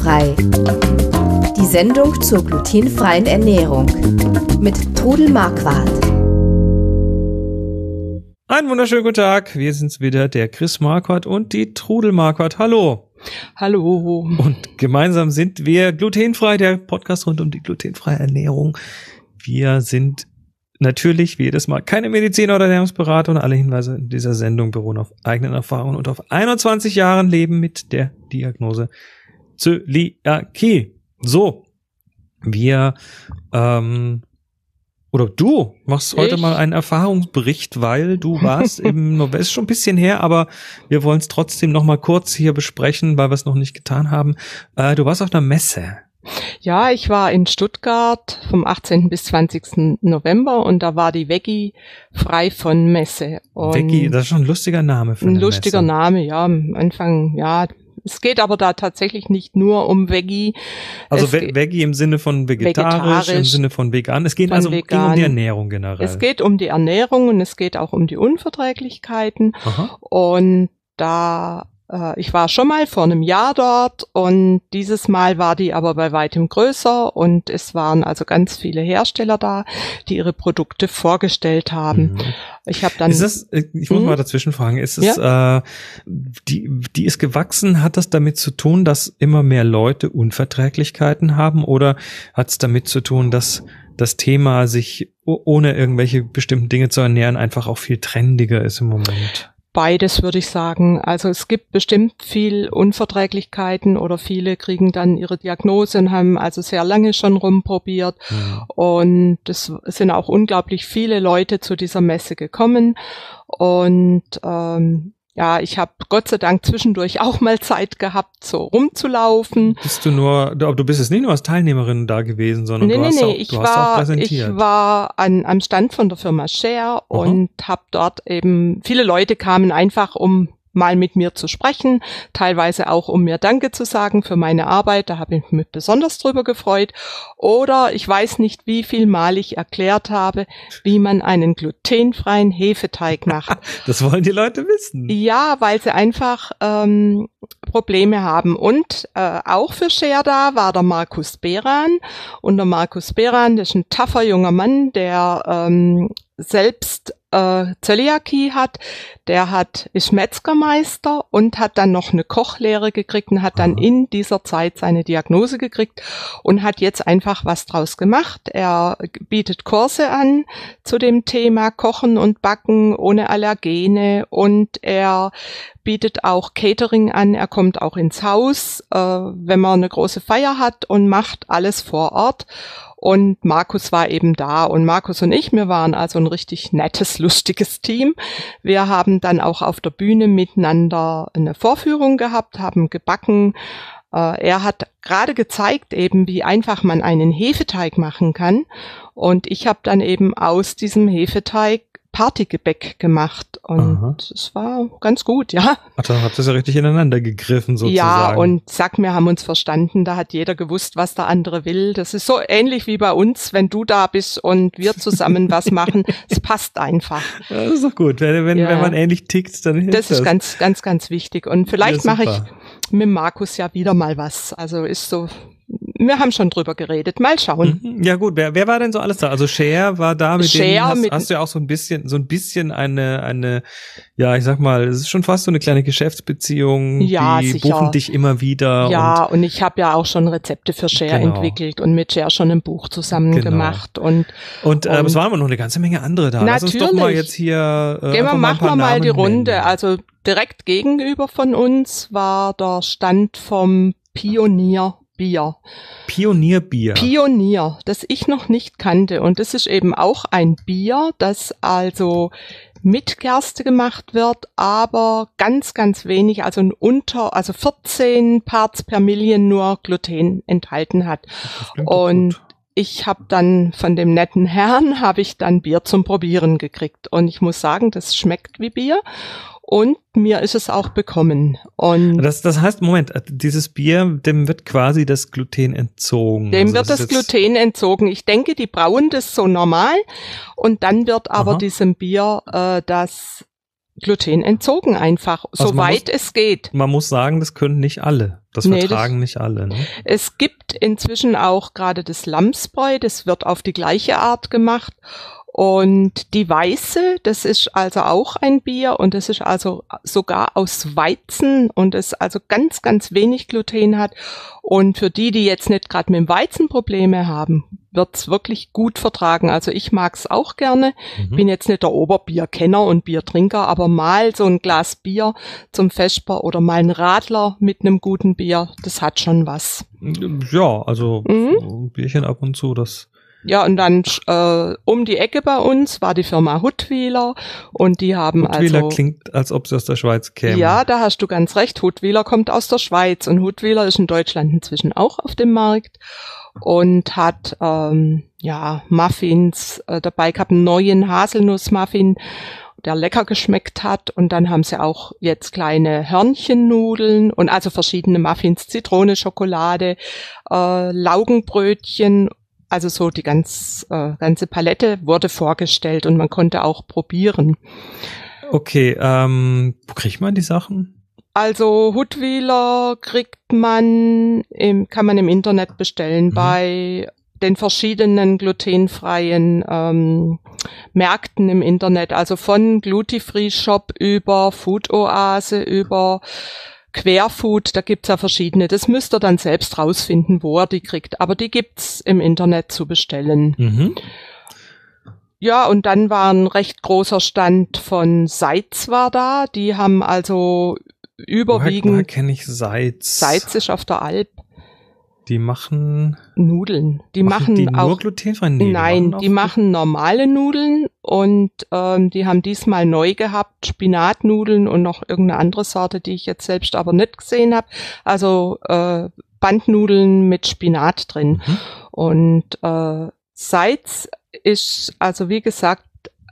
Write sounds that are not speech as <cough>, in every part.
Glutenfrei. Die Sendung zur glutenfreien Ernährung mit Trudel Marquardt. Einen wunderschönen guten Tag. Wir sind's wieder, der Chris Marquardt und die Trudel Marquardt. Hallo. Hallo. Und gemeinsam sind wir glutenfrei, der Podcast rund um die glutenfreie Ernährung. Wir sind natürlich wie jedes Mal keine Mediziner oder Ernährungsberater und alle Hinweise in dieser Sendung beruhen auf eigenen Erfahrungen und auf 21 Jahren Leben mit der Diagnose Zöliakie. So, wir ähm, oder du machst heute Ich? mal einen Erfahrungsbericht, weil du warst <laughs> im November, ist schon ein bisschen her, aber wir wollen es trotzdem noch mal kurz hier besprechen, weil wir es noch nicht getan haben. Äh, du warst auf einer Messe. Ja, ich war in Stuttgart vom 18. bis 20. November und da war die Veggie frei von Messe. Und Veggie, das ist schon ein lustiger Name für ein lustiger Messe. Name, ja. Am Anfang, ja. Es geht aber da tatsächlich nicht nur um Veggie. Also Ve Veggie im Sinne von vegetarisch, im Vegetarisch, Sinne von vegan. Es geht also ging um vegan. die Ernährung generell. Es geht um die Ernährung und es geht auch um die Unverträglichkeiten. Aha. Und da, ich war schon mal vor einem Jahr dort und dieses Mal war die aber bei weitem größer und es waren also ganz viele Hersteller da, die ihre Produkte vorgestellt haben. Mhm. Ich habe dann Ist das, äh, ich muss Mhm. mal dazwischen fragen, ist es, äh, die, die ist gewachsen, hat das damit zu tun, dass immer mehr Leute Unverträglichkeiten haben oder hat es damit zu tun, dass das Thema sich ohne irgendwelche bestimmten Dinge zu ernähren einfach auch viel trendiger ist im Moment? Beides, würde ich sagen. Also es gibt bestimmt viel Unverträglichkeiten oder viele kriegen dann ihre Diagnose und haben also sehr lange schon rumprobiert. Mhm. Und es sind auch unglaublich viele Leute zu dieser Messe gekommen. Und ähm, ja, ich habe Gott sei Dank zwischendurch auch mal Zeit gehabt, so rumzulaufen. Bist du nur, du, aber du bist jetzt nicht nur als Teilnehmerin da gewesen, sondern Nee, du nee, hast, nee, auch, ich du hast auch war, präsentiert. ich war an, am Stand von der Firma Share und habe dort eben, viele Leute kamen einfach, um mal mit mir zu sprechen, teilweise auch, um mir Danke zu sagen für meine Arbeit, da habe ich mich besonders drüber gefreut. Oder ich weiß nicht, wie viel Mal ich erklärt habe, wie man einen glutenfreien Hefeteig macht. <laughs> das wollen die Leute wissen. Ja, weil sie einfach ähm, Probleme haben. Und äh, auch für Share da war der Markus Beran. Und der Markus Beran, das ist ein taffer junger Mann, der ähm, selbst äh, Zöliakie hat. Der hat, ist Metzgermeister und hat dann noch eine Kochlehre gekriegt und hat dann Aha. in dieser Zeit seine Diagnose gekriegt und hat jetzt einfach was draus gemacht. Er bietet Kurse an zu dem Thema Kochen und Backen ohne Allergene und er bietet auch Catering an. Er kommt auch ins Haus, äh, wenn man eine große Feier hat und macht alles vor Ort. Und Markus war eben da und Markus und ich, wir waren also ein richtig nettes, lustiges Team. Wir haben dann auch auf der Bühne miteinander eine Vorführung gehabt, haben gebacken. Äh, er hat gerade gezeigt eben, wie einfach man einen Hefeteig machen kann. Und ich habe dann eben aus diesem Hefeteig Partygebäck gemacht und Aha. es war ganz gut, ja. Ach, da habt ihr ja richtig ineinander gegriffen sozusagen. Ja, und sag mir, haben uns verstanden, da hat jeder gewusst, was der andere will. Das ist so ähnlich wie bei uns, wenn du da bist und wir zusammen was <laughs> machen. Es passt einfach. Ja, das ist doch gut. Wenn, wenn, Ja. wenn man ähnlich tickt, dann hilft Das ist ganz, ganz, ganz wichtig. Und vielleicht Ja, mache ich mit Markus ja wieder mal was. Also ist so, wir haben schon drüber geredet. Mal schauen. Mhm. Ja gut, wer, wer war denn so alles da? Also Cher war da, mit Cher denen hast, mit- hast du ja auch so ein bisschen, so ein bisschen eine, eine, ja, ich sag mal, es ist schon fast so eine kleine Geschäftsbeziehung. Ja, die sicher. buchen dich immer wieder. Ja, und, ich habe ja auch schon Rezepte für Share Genau. entwickelt und mit Share schon ein Buch zusammen Genau. gemacht. Und Und, und äh, und- es waren aber noch eine ganze Menge andere da. Lass uns doch mal Natürlich. jetzt hier. Äh, Gehen wir, machen wir mal Namen die Runde. nennen. Also direkt gegenüber von uns war der Stand vom Pionier Bier. Pionierbier. Pionier, das ich noch nicht kannte. Und das ist eben auch ein Bier, das also mit Gerste gemacht wird, aber ganz, ganz wenig, also ein unter, also 14 Parts per Million nur Gluten enthalten hat. Und gut. ich habe dann von dem netten Herrn habe ich dann Bier zum Probieren gekriegt und ich muss sagen, das schmeckt wie Bier und mir ist es auch bekommen und Das, das heißt, Moment, äh, dieses Bier, dem wird quasi das Gluten entzogen. dem Also wird das Gluten entzogen. Ich denke, die brauen das so normal und dann wird aber Aha. diesem Bier äh, das Gluten entzogen einfach, Also soweit muss- es geht. Man muss sagen, das können nicht alle. Das Nee, vertragen nicht alle. Ne? Es gibt inzwischen auch gerade das Lamsbräu, das wird auf die gleiche Art gemacht. Und die Weiße, das ist also auch ein Bier und das ist also sogar aus Weizen und es also ganz, ganz wenig Gluten hat. Und für die, die jetzt nicht gerade mit dem Weizen Probleme haben, wird's wirklich gut vertragen. Also ich mag's auch gerne. Mhm. Bin jetzt nicht der Oberbierkenner und Biertrinker, aber mal so ein Glas Bier zum Vesper oder mal ein Radler mit einem guten Bier, das hat schon was. Ja, also Mhm. Bierchen ab und zu, das Ja, und dann äh, um die Ecke bei uns war die Firma Huttwiler und die haben Huttwiler also klingt, als ob sie aus der Schweiz kämen. ja, da hast du ganz recht. Huttwiler kommt aus der Schweiz und Huttwiler ist in Deutschland inzwischen auch auf dem Markt und hat ähm, ja Muffins äh, dabei gehabt, einen neuen Haselnussmuffin, der lecker geschmeckt hat. Und dann haben sie auch jetzt kleine Hörnchennudeln und also verschiedene Muffins, Zitrone, Schokolade, äh, Laugenbrötchen. Also so die ganz, äh, ganze Palette wurde vorgestellt und man konnte auch probieren. Okay, ähm, wo kriegt man die Sachen? Also Hutwiler kriegt man im, kann man im Internet bestellen Mhm. bei den verschiedenen glutenfreien ähm, Märkten im Internet, also von Glutifree Shop über Food Oase über Querfood, da gibt's ja verschiedene. Das müsst ihr dann selbst rausfinden, wo er die kriegt. Aber die gibt's im Internet zu bestellen. Mhm. Ja, und dann war ein recht großer Stand von Seitz war da. Die haben also Woher, überwiegend woher kenne ich Salz? Salz ist auf der Alp. Die machen, Nudeln. Die machen, die nur auch. glutenfrei? Nee, nein, auch die machen normale Nudeln und ähm, die haben diesmal neu gehabt Spinatnudeln und noch irgendeine andere Sorte, die ich jetzt selbst aber nicht gesehen habe. Also äh, Bandnudeln mit Spinat drin. Mhm. Und äh, Seitz ist, also wie gesagt,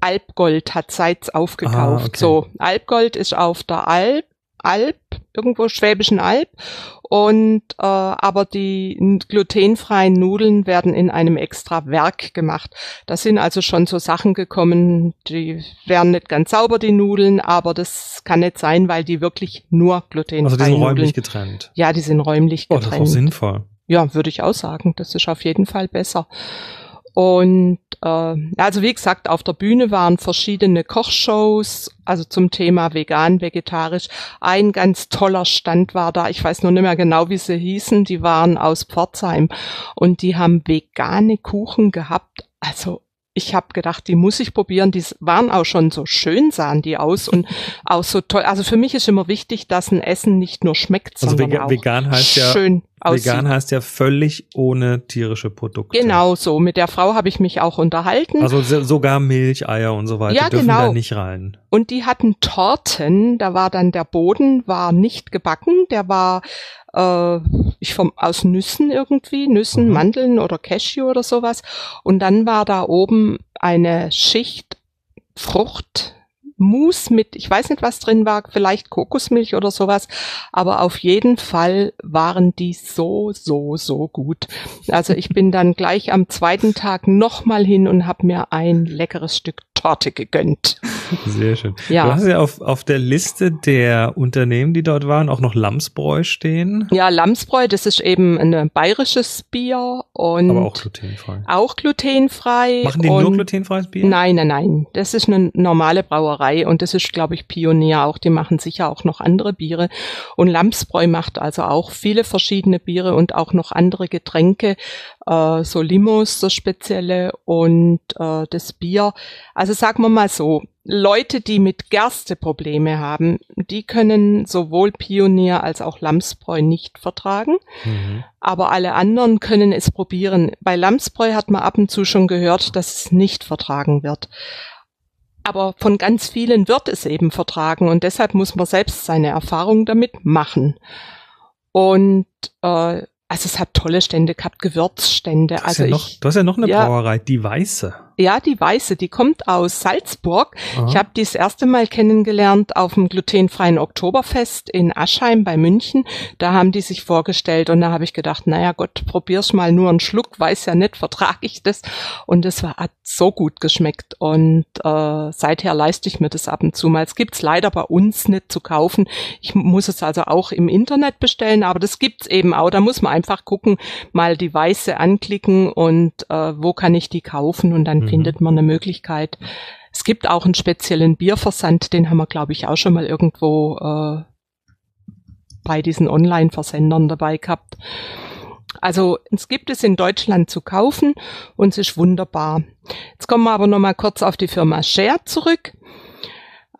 Alpgold hat Seitz aufgekauft. Ah, okay. So, Alpgold ist auf der Alp, Alp, irgendwo Schwäbischen Alb. Und äh, aber die glutenfreien Nudeln werden in einem extra Werk gemacht. Da sind also schon so Sachen gekommen, die wären nicht ganz sauber, die Nudeln, aber das kann nicht sein, weil die wirklich nur glutenfreie Also die sind Nudeln. räumlich getrennt. ja, die sind räumlich Oh, das ist getrennt. auch sinnvoll. Ja, würde ich auch sagen. Das ist auf jeden Fall besser. Und äh, also wie gesagt, auf der Bühne waren verschiedene Kochshows, also zum Thema vegan, vegetarisch. Ein ganz toller Stand war da, ich weiß nur nicht mehr genau, wie sie hießen, die waren aus Pforzheim und die haben vegane Kuchen gehabt. Also ich habe gedacht, die muss ich probieren. Die waren auch schon so schön, sahen die aus und auch so toll. Also für mich ist immer wichtig, dass ein Essen nicht nur schmeckt, Also sondern vega auch vegan heißt ja, schön aussieht. vegan heißt ja völlig ohne tierische Produkte. Genau so. Mit der Frau habe ich mich auch unterhalten. Also so- sogar Milch, Eier und so weiter Ja, dürfen genau. da nicht rein. und die hatten Torten. Da war dann der Boden war nicht gebacken. Der war äh, ich vom aus Nüssen irgendwie, Nüssen, Mhm. Mandeln oder Cashew oder sowas. Und dann war da oben eine Schicht Frucht. Mousse mit, ich weiß nicht, was drin war, vielleicht Kokosmilch oder sowas, aber auf jeden Fall waren die so, so, so gut. Also ich bin dann gleich am zweiten Tag nochmal hin und habe mir ein leckeres Stück Torte gegönnt. Sehr schön. Ja. Du hast ja auf, auf der Liste der Unternehmen, die dort waren, auch noch Lamsbräu stehen, Ja, Lamsbräu, das ist eben ein bayerisches Bier und aber auch glutenfrei. auch glutenfrei. Machen die nur glutenfreies Bier? Nein, nein, nein. Das ist eine normale Brauerei und das ist, glaube ich, Pionier auch. Die machen sicher auch noch andere Biere. Und Lamsbräu macht also auch viele verschiedene Biere und auch noch andere Getränke, äh, so Limos, das spezielle und äh, das Bier. Also sagen wir mal so, Leute, die mit Gerste Probleme haben, die können sowohl Pionier als auch Lamsbräu nicht vertragen Mhm. aber alle anderen können es probieren. Bei Lamsbräu hat man ab und zu schon gehört, dass es nicht vertragen wird. Aber von ganz vielen wird es eben vertragen und deshalb muss man selbst seine Erfahrungen damit machen. Und äh, also es hat tolle Stände gehabt, Gewürzstände. Du hast, Also ja noch, ich, du hast ja noch eine ja. Brauerei, die Weiße. Ja, die weiße, die kommt aus Salzburg. Aha. Ich habe die das erste Mal kennengelernt auf dem glutenfreien Oktoberfest in Aschheim bei München. Da haben die sich vorgestellt und da habe ich gedacht, naja Gott, probier's mal nur einen Schluck, weiß ja nicht, vertrage ich das. Und es war, hat so gut geschmeckt und äh, seither leiste ich mir das ab und zu mal. Es gibt's leider bei uns nicht zu kaufen. Ich muss es also auch im Internet bestellen, aber das gibt's eben auch. Da muss man einfach gucken, mal die weiße anklicken und äh, wo kann ich die kaufen und dann mhm. findet man eine Möglichkeit. Es gibt auch einen speziellen Bierversand, den haben wir, glaube ich, auch schon mal irgendwo äh, bei diesen Online-Versendern dabei gehabt. Also es gibt es in Deutschland zu kaufen und es ist wunderbar. Jetzt kommen wir aber noch mal kurz auf die Firma Share zurück.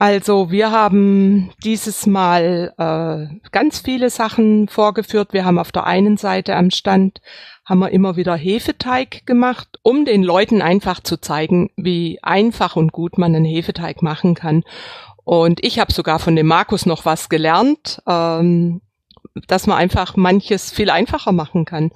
Also wir haben dieses Mal äh, ganz viele Sachen vorgeführt. Wir haben auf der einen Seite am Stand haben wir immer wieder Hefeteig gemacht, um den Leuten einfach zu zeigen, wie einfach und gut man einen Hefeteig machen kann. Und ich habe sogar von dem Markus noch was gelernt, ähm, dass man einfach manches viel einfacher machen kann.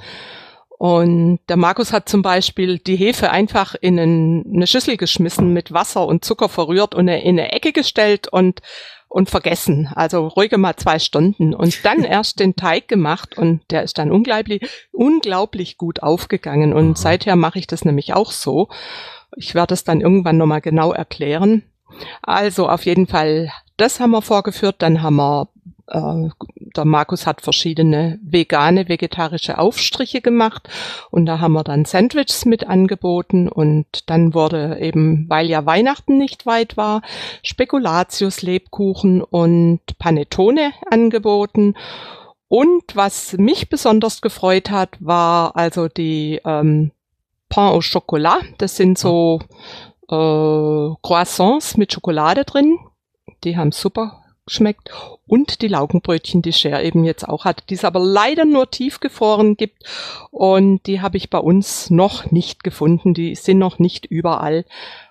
Und der Markus hat zum Beispiel die Hefe einfach in eine Schüssel geschmissen, mit Wasser und Zucker verrührt und in eine Ecke gestellt und, und vergessen. Also ruhige mal zwei Stunden. Und dann <laughs> erst den Teig gemacht und der ist dann unglaublich, unglaublich gut aufgegangen. Und mhm. seither mache ich das nämlich auch so. Ich werde es dann irgendwann nochmal genau erklären. Also auf jeden Fall, das haben wir vorgeführt. Dann haben wir äh, der Markus hat verschiedene vegane, vegetarische Aufstriche gemacht und da haben wir dann Sandwiches mit angeboten und dann wurde eben, weil ja Weihnachten nicht weit war, Spekulatius, Lebkuchen und Panettone angeboten. Und was mich besonders gefreut hat, war also die ähm, Pain au Chocolat. Das sind so äh, Croissants mit Schokolade drin. Die haben super schmeckt und die Laugenbrötchen, die Cher eben jetzt auch hat, die es aber leider nur tiefgefroren gibt und die habe ich bei uns noch nicht gefunden, die sind noch nicht überall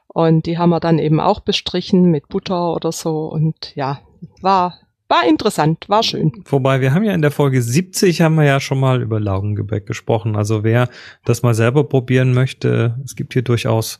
und die haben wir dann eben auch bestrichen mit Butter oder so und ja, war war interessant, war schön. Wobei, wir haben ja in der Folge 70 haben wir ja schon mal über Laugengebäck gesprochen. Also wer das mal selber probieren möchte, es gibt hier durchaus,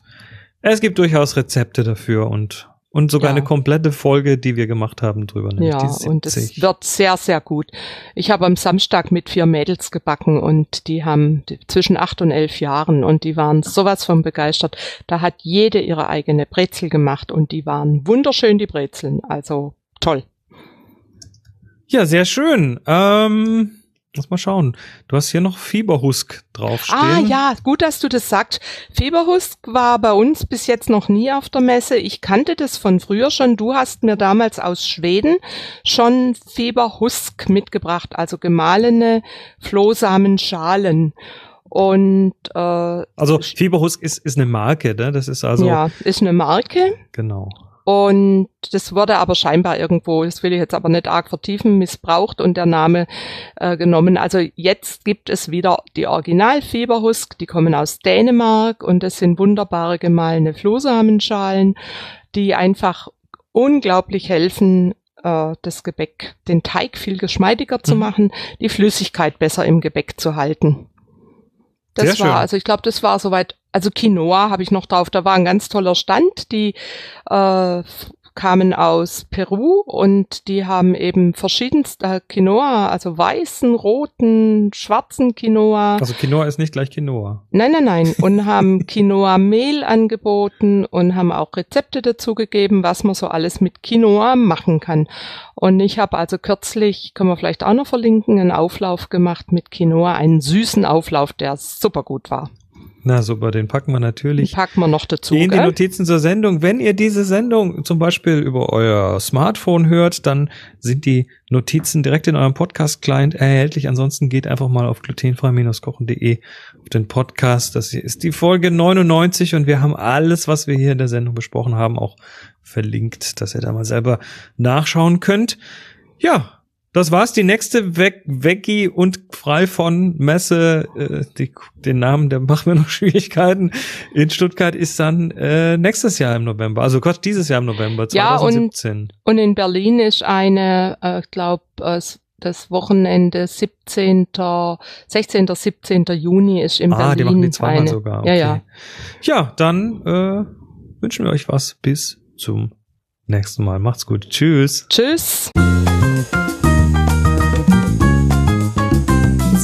es gibt durchaus Rezepte dafür und und sogar ja. eine komplette Folge, die wir gemacht haben drüber. Ja, und es wird sehr, sehr gut. Ich habe am Samstag mit vier Mädels gebacken und die haben zwischen acht und elf Jahren und die waren sowas von begeistert. Da hat jede ihre eigene Brezel gemacht und die waren wunderschön, die Brezeln. Also toll. Ja, sehr schön. Ähm Lass mal schauen. Du hast hier noch Fieberhusk draufstehen. Ah ja, gut, dass du das sagst. Fieberhusk war bei uns bis jetzt noch nie auf der Messe. Ich kannte das von früher schon. Du hast mir damals aus Schweden schon Fieberhusk mitgebracht, also gemahlene Flohsamenschalen. Und äh, also Fieberhusk ist, ist eine Marke, ne? Das ist also. Ja, ist eine Marke. Genau. Und das wurde aber scheinbar irgendwo, das will ich jetzt aber nicht arg vertiefen, missbraucht und der Name äh, genommen. Also jetzt gibt es wieder die Original-Fieberhusk, die kommen aus Dänemark und das sind wunderbare gemahlene Flohsamenschalen, die einfach unglaublich helfen, äh, das Gebäck, den Teig viel geschmeidiger zu mhm. machen, die Flüssigkeit besser im Gebäck zu halten. Das Sehr war, schön. also ich glaube, das war soweit also Quinoa habe ich noch drauf. Da war ein ganz toller Stand. Die äh, kamen aus Peru und die haben eben verschiedenste Quinoa, also weißen, roten, schwarzen Quinoa. Also Quinoa ist nicht gleich Quinoa. Nein, nein, nein. Und haben <laughs> Quinoa-Mehl angeboten und haben auch Rezepte dazu gegeben, was man so alles mit Quinoa machen kann. Und ich habe also kürzlich, können wir vielleicht auch noch verlinken, einen Auflauf gemacht mit Quinoa, einen süßen Auflauf, der super gut war. Na super, den packen wir natürlich. Den packen wir noch dazu. In die Notizen zur Sendung. Wenn ihr diese Sendung zum Beispiel über euer Smartphone hört, dann sind die Notizen direkt in eurem Podcast-Client erhältlich. Ansonsten geht einfach mal auf glutenfrei-kochen.de auf den Podcast. Das hier ist die Folge 99 und wir haben alles, was wir hier in der Sendung besprochen haben, auch verlinkt, dass ihr da mal selber nachschauen könnt. Ja, das war's. Die nächste Weg Veggie und frei von Messe, äh, die, den Namen, der macht mir noch <laughs> Schwierigkeiten. In Stuttgart ist dann äh, nächstes Jahr im November, also Gott, dieses Jahr im November 2017. Ja, und, und in Berlin ist eine, äh, glaube äh, das Wochenende 17., 16., 17. Juni ist in ah, Berlin. die machen die zweimal eine. sogar. Okay. Ja, ja. Ja, dann äh, wünschen wir euch was. Bis zum nächsten Mal. Macht's gut. Tschüss. Tschüss.